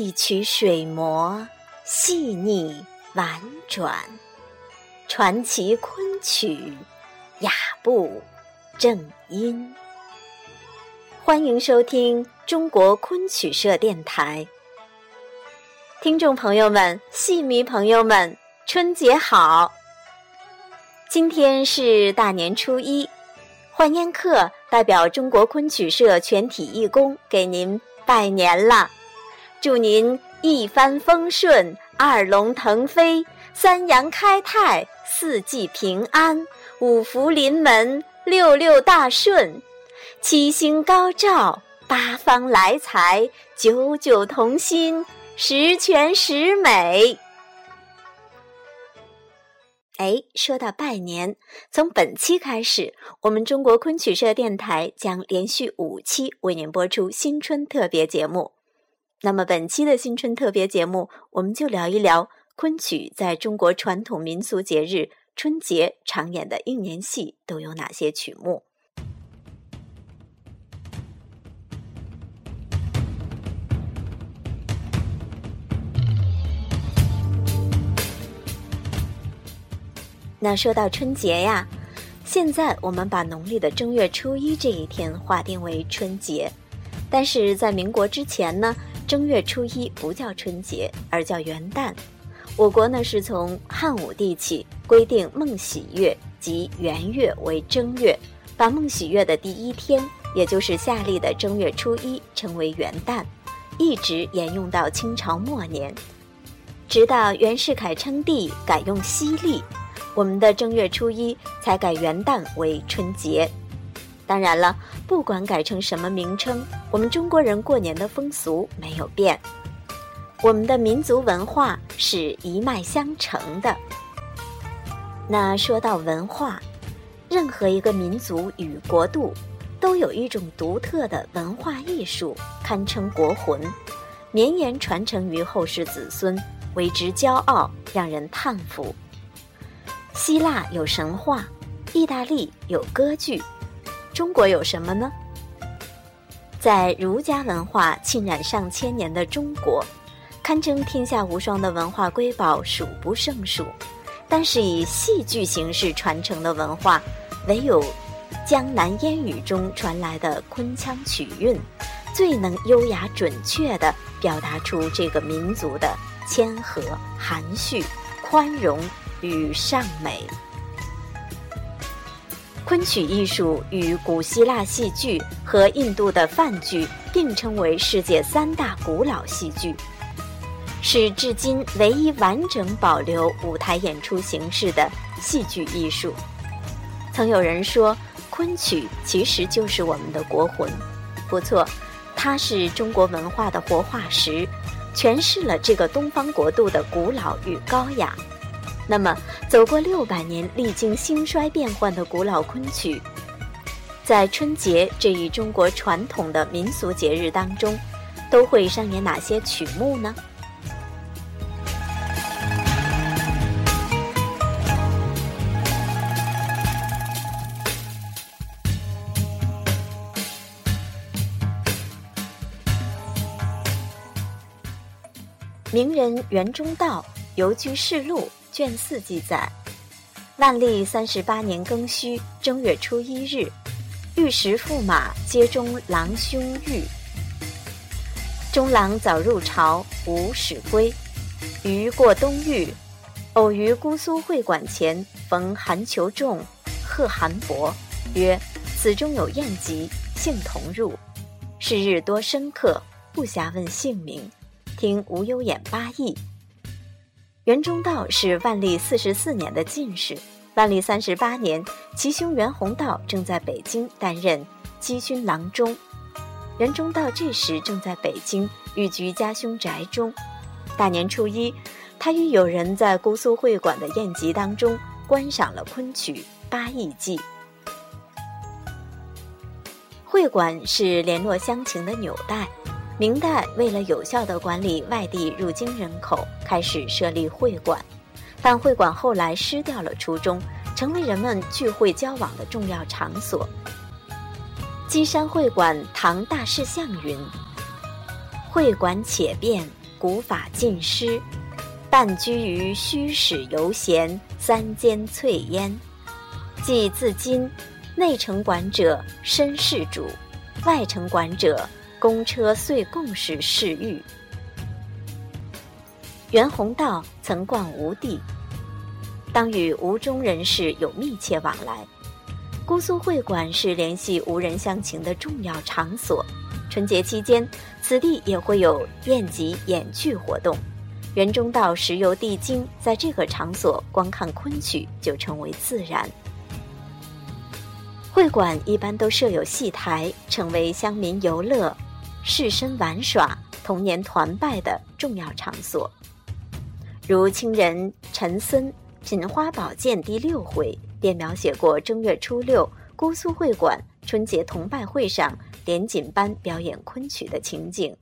一曲水磨细腻婉转，传奇昆曲雅步正音。欢迎收听中国昆曲社电台，听众朋友们、戏迷朋友们，春节好！今天是大年初一，欢烟客代表中国昆曲社全体义工给您拜年了。祝您一帆风顺，二龙腾飞，三阳开泰，四季平安，五福临门，六六大顺，七星高照，八方来财，九九同心，十全十美。哎，说到拜年，从本期开始，我们中国昆曲社电台将连续五期为您播出新春特别节目。那么本期的新春特别节目，我们就聊一聊昆曲在中国传统民俗节日春节常演的应年戏都有哪些曲目。那说到春节呀，现在我们把农历的正月初一这一天划定为春节，但是在民国之前呢？正月初一不叫春节，而叫元旦。我国呢是从汉武帝起规定孟喜月即元月为正月，把孟喜月的第一天，也就是夏历的正月初一称为元旦，一直沿用到清朝末年，直到袁世凯称帝改用西历，我们的正月初一才改元旦为春节。当然了，不管改成什么名称，我们中国人过年的风俗没有变。我们的民族文化是一脉相承的。那说到文化，任何一个民族与国度，都有一种独特的文化艺术，堪称国魂，绵延传承于后世子孙，为之骄傲，让人叹服。希腊有神话，意大利有歌剧。中国有什么呢？在儒家文化浸染上千年的中国，堪称天下无双的文化瑰宝数不胜数。但是以戏剧形式传承的文化，唯有江南烟雨中传来的昆腔曲韵，最能优雅准确地表达出这个民族的谦和、含蓄、宽容与尚美。昆曲艺术与古希腊戏剧和印度的梵剧并称为世界三大古老戏剧，是至今唯一完整保留舞台演出形式的戏剧艺术。曾有人说，昆曲其实就是我们的国魂。不错，它是中国文化的活化石，诠释了这个东方国度的古老与高雅。那么，走过六百年、历经兴衰变幻的古老昆曲，在春节这一中国传统的民俗节日当中，都会上演哪些曲目呢？名人袁中道游居士路。卷四记载，万历三十八年庚戌正月初一日，御史驸马接中郎兄遇。中郎早入朝，无使归。余过东域，偶于姑苏会馆前逢韩求仲，贺韩伯，曰：“此中有宴集，幸同入。”是日多生客，不暇问姓名，听无忧演八义。袁中道是万历四十四年的进士。万历三十八年，其兄袁宏道正在北京担任机军郎中。袁中道这时正在北京寓居家兄宅中。大年初一，他与友人在姑苏会馆的宴集当中观赏了昆曲《八义记》。会馆是联络乡情的纽带。明代为了有效地管理外地入京人口，开始设立会馆，但会馆后来失掉了初衷，成为人们聚会交往的重要场所。基山会馆唐大士相云：“会馆且变古法尽失，半居于虚室游闲，三间翠烟。即自今，内城管者身事主，外城管者公车岁贡时侍御。袁宏道曾逛吴地，当与吴中人士有密切往来。姑苏会馆是联系吴人乡情的重要场所。春节期间，此地也会有宴集演剧活动。袁中道时游帝京，在这个场所观看昆曲就成为自然。会馆一般都设有戏台，成为乡民游乐、士绅玩耍、童年团拜的重要场所。如清人陈森《品花宝鉴》第六回。便描写过正月初六姑苏会馆春节同拜会上连锦班表演昆曲的情景。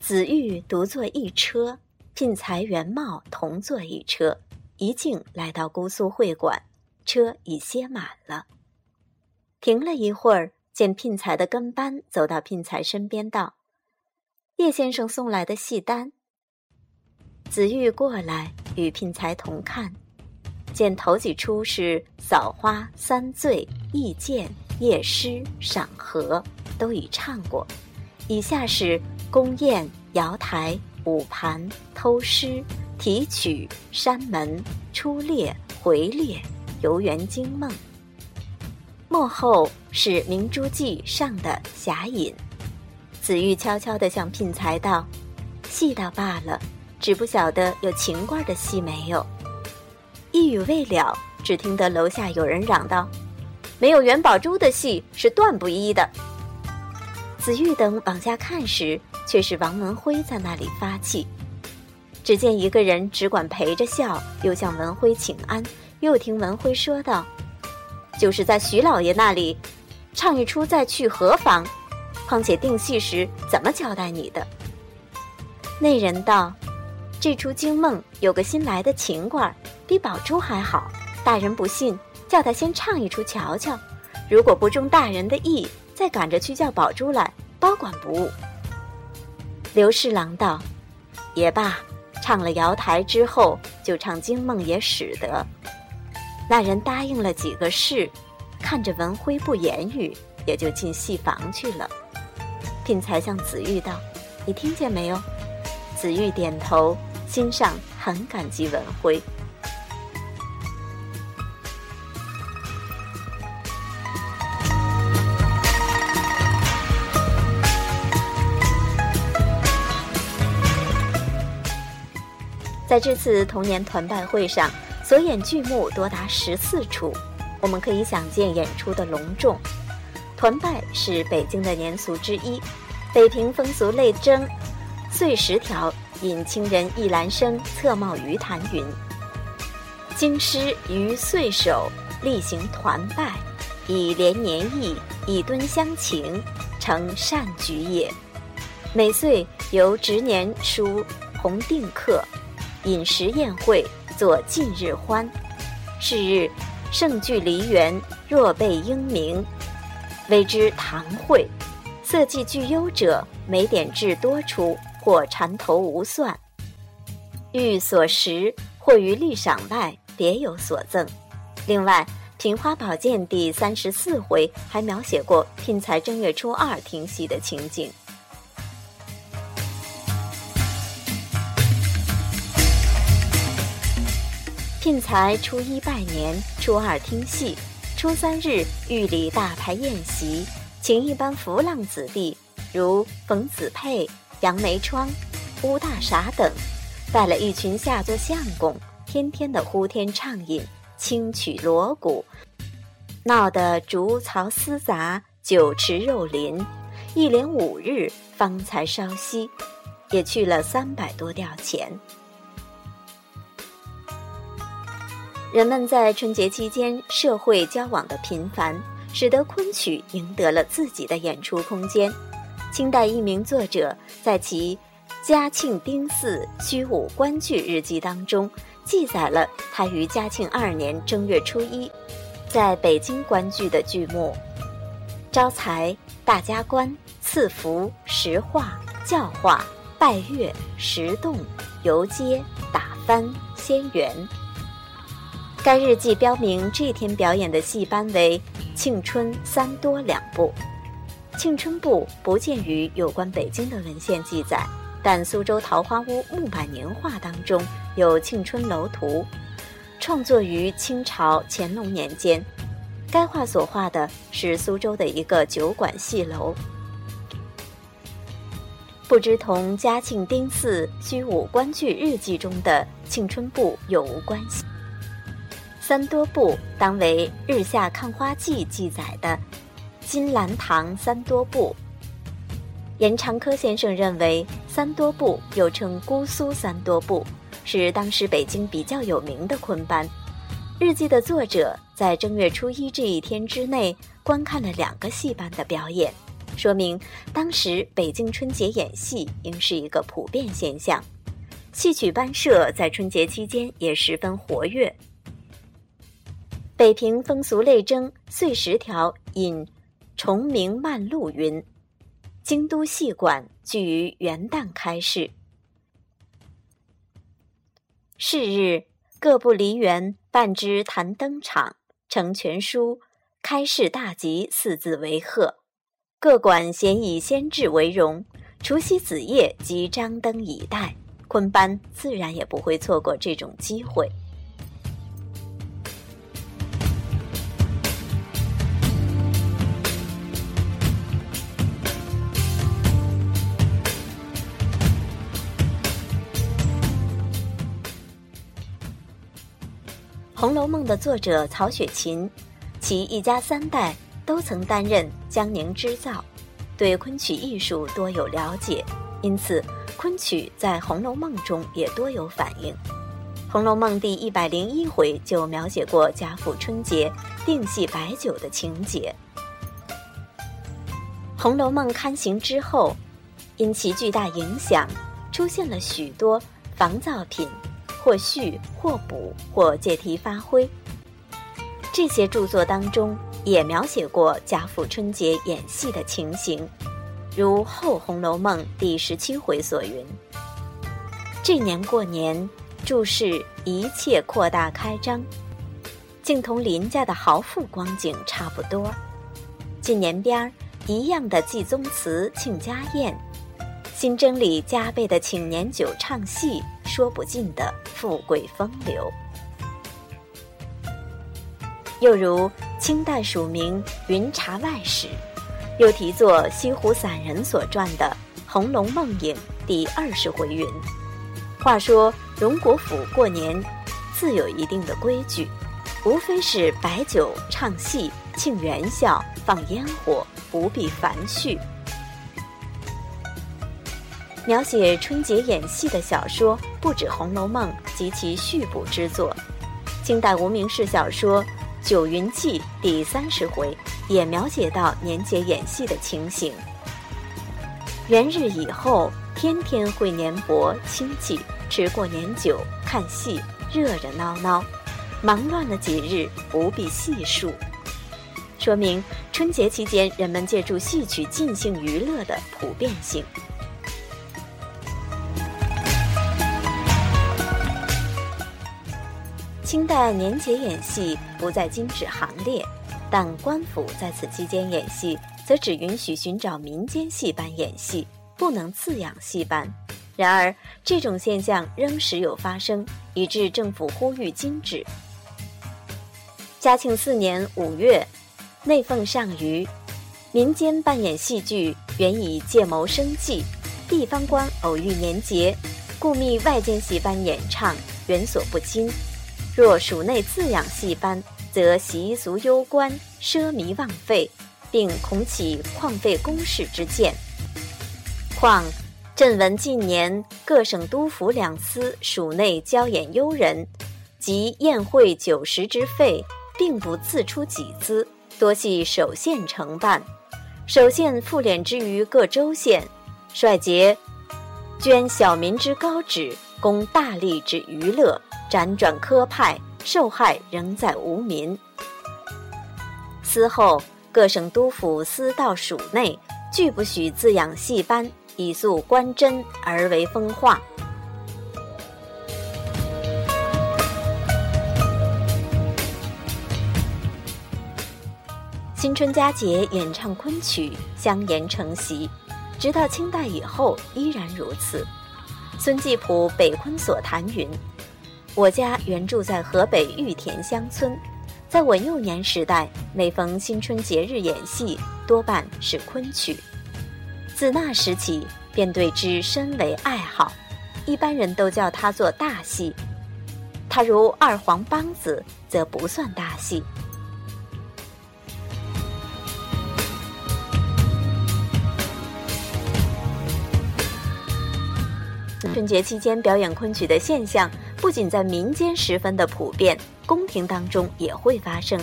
子玉独坐一车，聘才、元茂同坐一车，一径来到姑苏会馆，车已歇满了。停了一会儿，见聘才的跟班走到聘才身边，道：“叶先生送来的戏单。”子玉过来与聘才同看，见头几出是扫花、三醉、意见、夜诗、赏荷，都已唱过；以下是宫宴、瑶台、舞盘、偷诗、提曲、山门、出猎、回猎、游园惊梦。幕后是明珠记上的侠隐。紫玉悄悄地向聘才道：“戏倒罢了。”只不晓得有秦观的戏没有？一语未了，只听得楼下有人嚷道：“没有元宝珠的戏是断不依的。”紫玉等往下看时，却是王文辉在那里发气。只见一个人只管陪着笑，又向文辉请安。又听文辉说道：“就是在徐老爷那里唱一出，再去何妨？况且定戏时怎么交代你的？”那人道。这出惊梦有个新来的琴官，比宝珠还好。大人不信，叫他先唱一出瞧瞧。如果不中大人的意，再赶着去叫宝珠来，包管不误。刘侍郎道：“也罢，唱了瑶台之后，就唱惊梦也使得。”那人答应了几个事，看着文辉不言语，也就进戏房去了。聘才向子玉道：“你听见没有？”子玉点头。心上很感激文辉。在这次童年团拜会上，所演剧目多达十四出，我们可以想见演出的隆重。团拜是北京的年俗之一，北平风俗类征，岁十条。引清人一兰生侧帽鱼谈云：“京师于岁首例行团拜，以连年意，以敦乡情，成善举也。每岁由值年书红定客，饮食宴会，作近日欢。是日，盛聚梨园，若被英名，谓之堂会。色技具优者，每点至多出。”或缠头无算，欲所食或于立赏外别有所赠。另外，《平花宝鉴》第三十四回还描写过聘才正月初二听戏的情景。聘才初一拜年，初二听戏，初三日御礼大排宴席，请一班浮浪子弟，如冯子佩。杨梅窗、乌大傻等，带了一群下作相公，天天的呼天畅饮，轻曲锣鼓，闹得竹槽厮杂，酒池肉林，一连五日方才稍息，也去了三百多吊钱。人们在春节期间社会交往的频繁，使得昆曲赢得了自己的演出空间。清代一名作者在其《嘉庆丁巳虚武观剧日记》当中记载了他于嘉庆二年正月初一在北京观剧的剧目：招财、大家观、赐福、石化、教化、拜月、石洞、游街、打翻、仙缘。该日记标明这天表演的戏班为庆春、三多两部。庆春部不见于有关北京的文献记载，但苏州桃花坞木板年画当中有庆春楼图，创作于清朝乾隆年间。该画所画的是苏州的一个酒馆戏楼，不知同嘉庆丁巳虚武官剧日记中的庆春部有无关系？三多部当为《日下看花记》记载的。金兰堂三多部，严长科先生认为，三多部又称姑苏三多部，是当时北京比较有名的昆班。日记的作者在正月初一这一天之内观看了两个戏班的表演，说明当时北京春节演戏应是一个普遍现象。戏曲班社在春节期间也十分活跃。北平风俗类征碎十条引。崇明漫录云：“京都戏馆聚于元旦开市，是日各部梨园办之弹灯场，成全书开市大吉四字为贺。各馆咸以先至为荣。除夕子夜即张灯以待，昆班自然也不会错过这种机会。”《红楼梦》的作者曹雪芹，其一家三代都曾担任江宁织造，对昆曲艺术多有了解，因此昆曲在《红楼梦》中也多有反映。《红楼梦》第一百零一回就描写过贾府春节定戏摆酒的情节。《红楼梦》刊行之后，因其巨大影响，出现了许多仿造品。或续或补或借题发挥，这些著作当中也描写过贾府春节演戏的情形，如《后红楼梦》第十七回所云：“这年过年，注释一切扩大开张，竟同邻家的豪富光景差不多。近年边儿一样的祭宗祠庆家宴，新征里加倍的请年酒唱戏。”说不尽的富贵风流，又如清代署名云茶外史，又题作西湖散人所传的《红楼梦影》第二十回云：“话说荣国府过年自有一定的规矩，无非是摆酒唱戏、庆元宵、放烟火，不必繁叙。”描写春节演戏的小说不止《红楼梦》及其续补之作，清代无名氏小说《九云记》第三十回也描写到年节演戏的情形。元日以后，天天会年薄亲戚吃过年酒、看戏，热热闹闹，忙乱了几日，不必细数，说明春节期间人们借助戏曲尽兴娱乐的普遍性。清代年节演戏不在禁止行列，但官府在此期间演戏，则只允许寻找民间戏班演戏，不能自养戏班。然而，这种现象仍时有发生，以致政府呼吁禁止。嘉庆四年五月，内奉上谕：民间扮演戏剧，原以借谋生计；地方官偶遇年节，故觅外间戏班演唱，原所不禁。若属内自养戏班，则习俗攸关，奢靡枉费，并恐起旷废公事之见。况朕闻近年各省督府两司属内交演优人，及宴会酒食之费，并不自出己资，多系首县承办。首县复敛之于各州县，率节捐小民之高旨，供大吏之娱乐。辗转科派，受害仍在无民。司后各省督府司到署内，拒不许滋养戏班，以肃观真而为风化。新春佳节演唱昆曲，香言成习，直到清代以后依然如此。孙继普《北昆所谈》云：“我家原住在河北玉田乡村，在我幼年时代，每逢新春节日演戏，多半是昆曲。自那时起，便对之深为爱好。一般人都叫他做大戏，他如二黄梆子，则不算大戏。”春节期间表演昆曲的现象，不仅在民间十分的普遍，宫廷当中也会发生。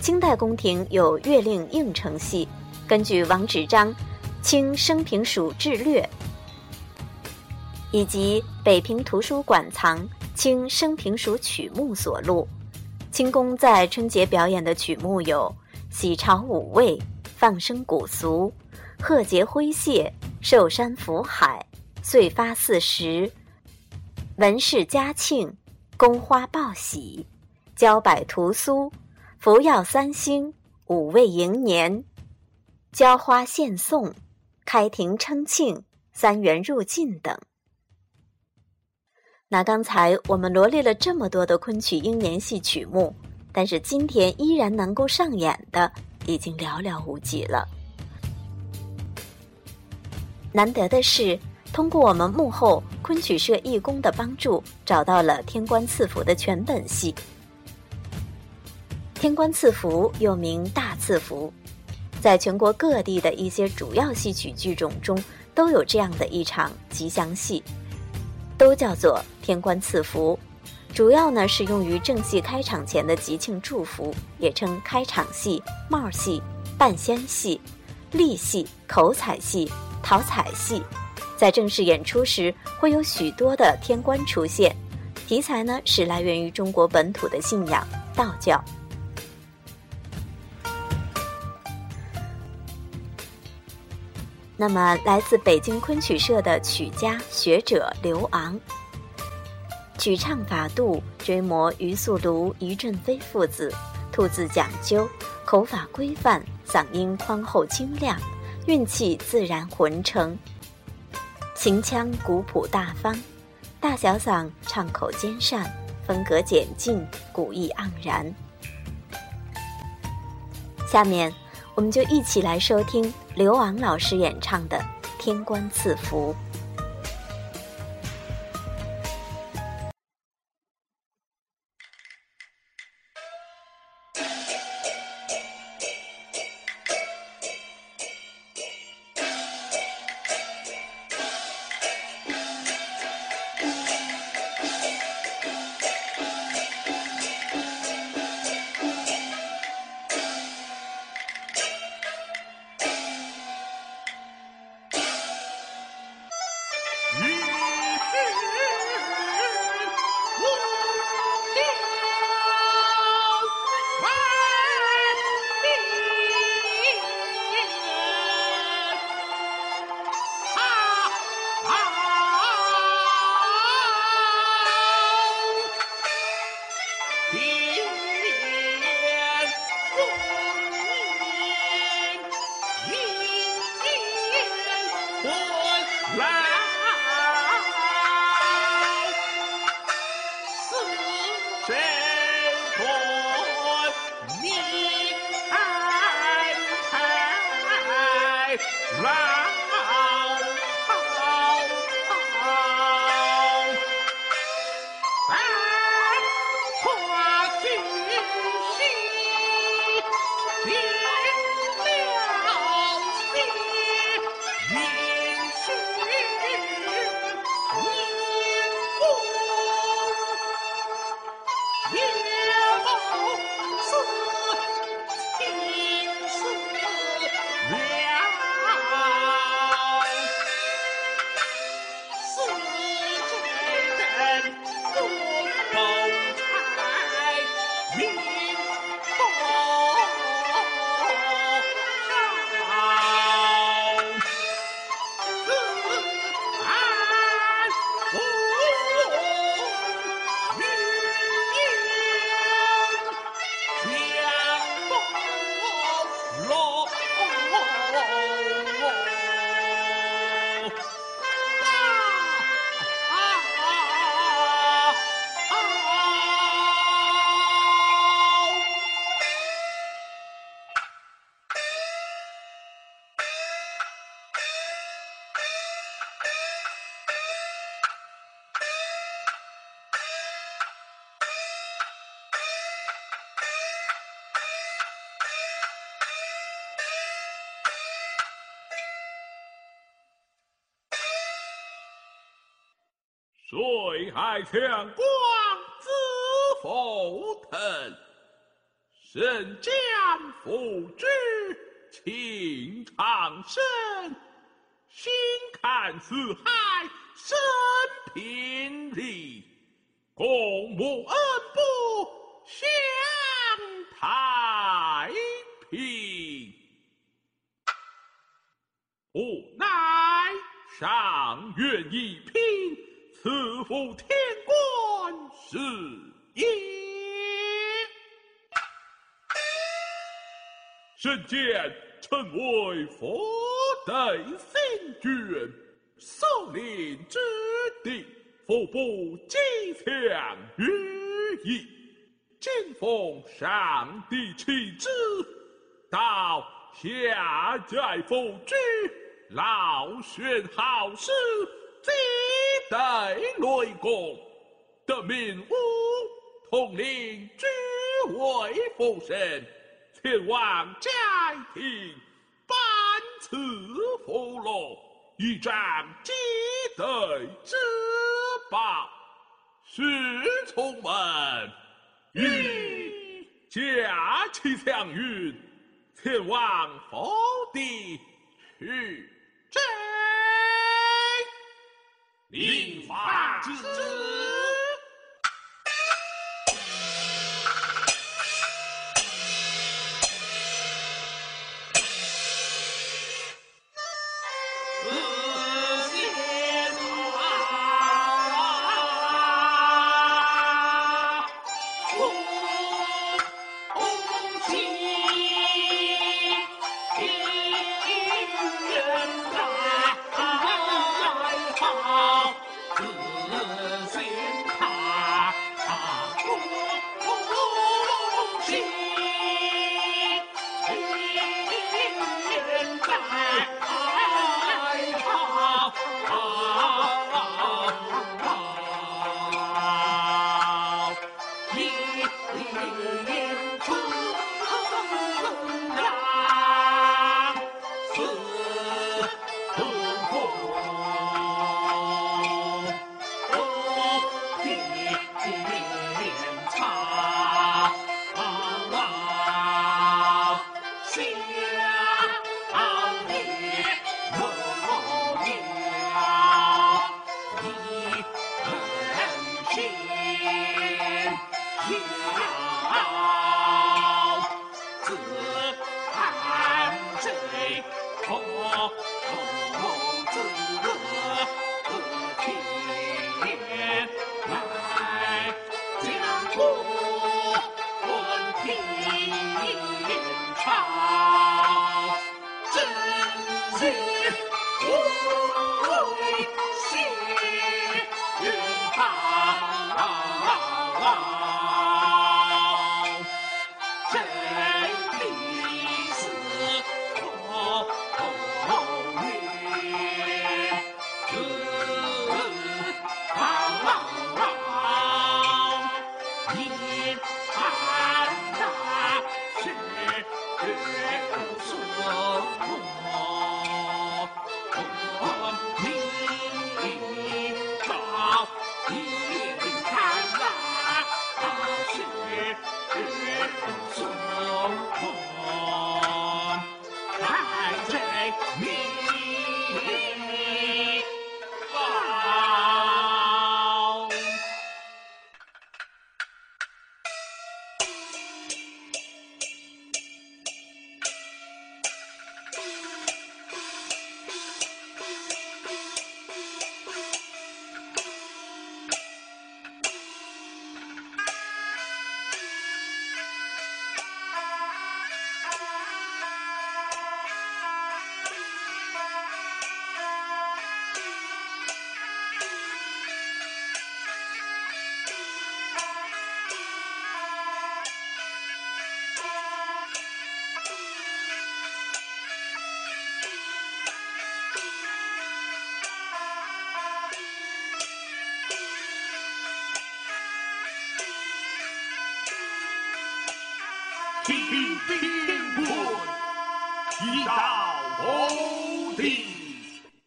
清代宫廷有月令应承戏，根据王芷章《清生平署志略》以及北平图书馆藏《清生平署曲目》所录，清宫在春节表演的曲目有《喜朝五味》《放生古俗》《贺节挥谢》《寿山福海》。岁发四十，文氏嘉庆，宫花报喜，交柏屠苏，福耀三星，五味迎年，交花献颂，开庭称庆，三元入境等。那刚才我们罗列了这么多的昆曲英年戏曲目，但是今天依然能够上演的，已经寥寥无几了。难得的是。通过我们幕后昆曲社义工的帮助，找到了《天官赐福》的全本戏。《天官赐福》又名《大赐福》，在全国各地的一些主要戏曲剧种中都有这样的一场吉祥戏，都叫做《天官赐福》。主要呢是用于正戏开场前的吉庆祝福，也称开场戏、帽戏、半仙戏、立戏、口彩戏、讨彩戏。在正式演出时，会有许多的天官出现，题材呢是来源于中国本土的信仰道教。那么，来自北京昆曲社的曲家学者刘昂，曲唱法度追摹余素庐、余振飞父子，吐字讲究，口法规范，嗓音宽厚清亮，运气自然浑成。秦腔古朴大方，大小嗓唱口兼善，风格简净，古意盎然。下面，我们就一起来收听刘昂老师演唱的《天官赐福》。谁还强光子浮腾？神将复之，情长生。心看四海生平地，共沐恩不享太平。无奈上元一品，赐福天官是也。神见臣为佛代新君，受令之地，腹部坚强于意。今奉上帝启旨，到下界复之，劳选好事，积德累功，得民武统领诸位福神。前往斋庭，颁赐福禄，以彰积德之报。侍从们，欲驾起祥云，前往福地去兵法之。此恶何添将不论贫真心无愧心 like me.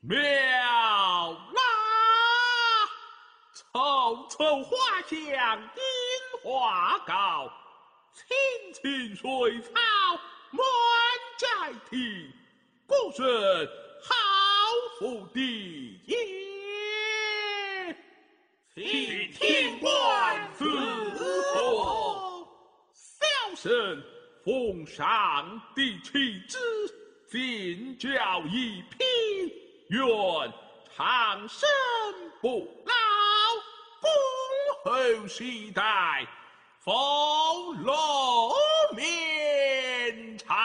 妙啦！丑丑花香金花高，青青水草满阶堤，故事好福地也。请天官子何孝顺奉上帝气子，尽教一品。愿长生不老，恭候世代，福禄绵长。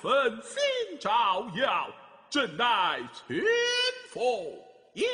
分心照耀，朕乃群佛也。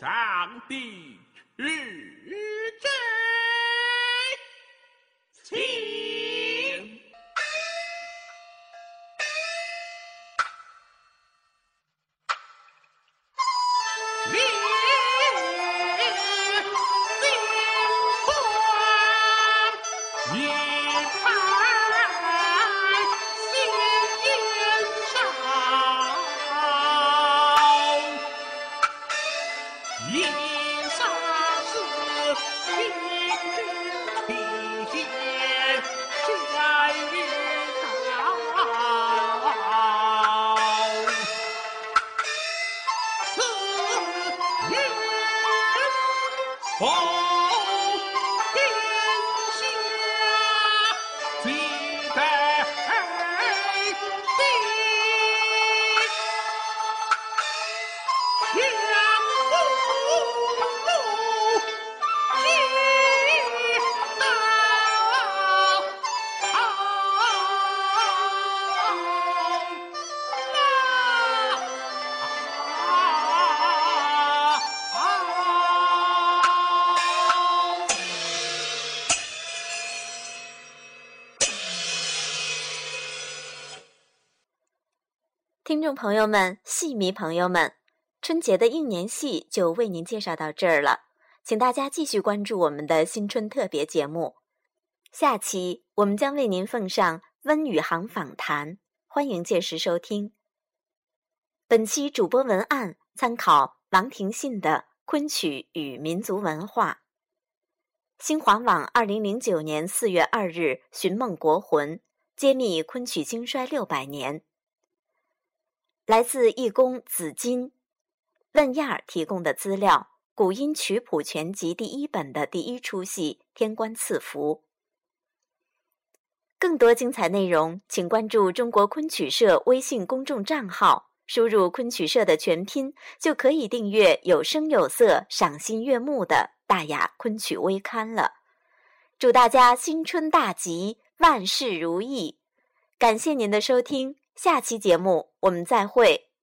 上帝。听众朋友们、戏迷朋友们，春节的应年戏就为您介绍到这儿了，请大家继续关注我们的新春特别节目。下期我们将为您奉上温宇航访谈，欢迎届时收听。本期主播文案参考王廷信的《昆曲与民族文化》。新华网二零零九年四月二日《寻梦国魂》揭秘昆曲兴衰六百年。来自义工紫金问亚儿提供的资料，《古音曲谱全集》第一本的第一出戏《天官赐福》。更多精彩内容，请关注中国昆曲社微信公众账号。输入“昆曲社”的全拼，就可以订阅有声有色、赏心悦目的大雅昆曲微刊了。祝大家新春大吉，万事如意！感谢您的收听，下期节目我们再会。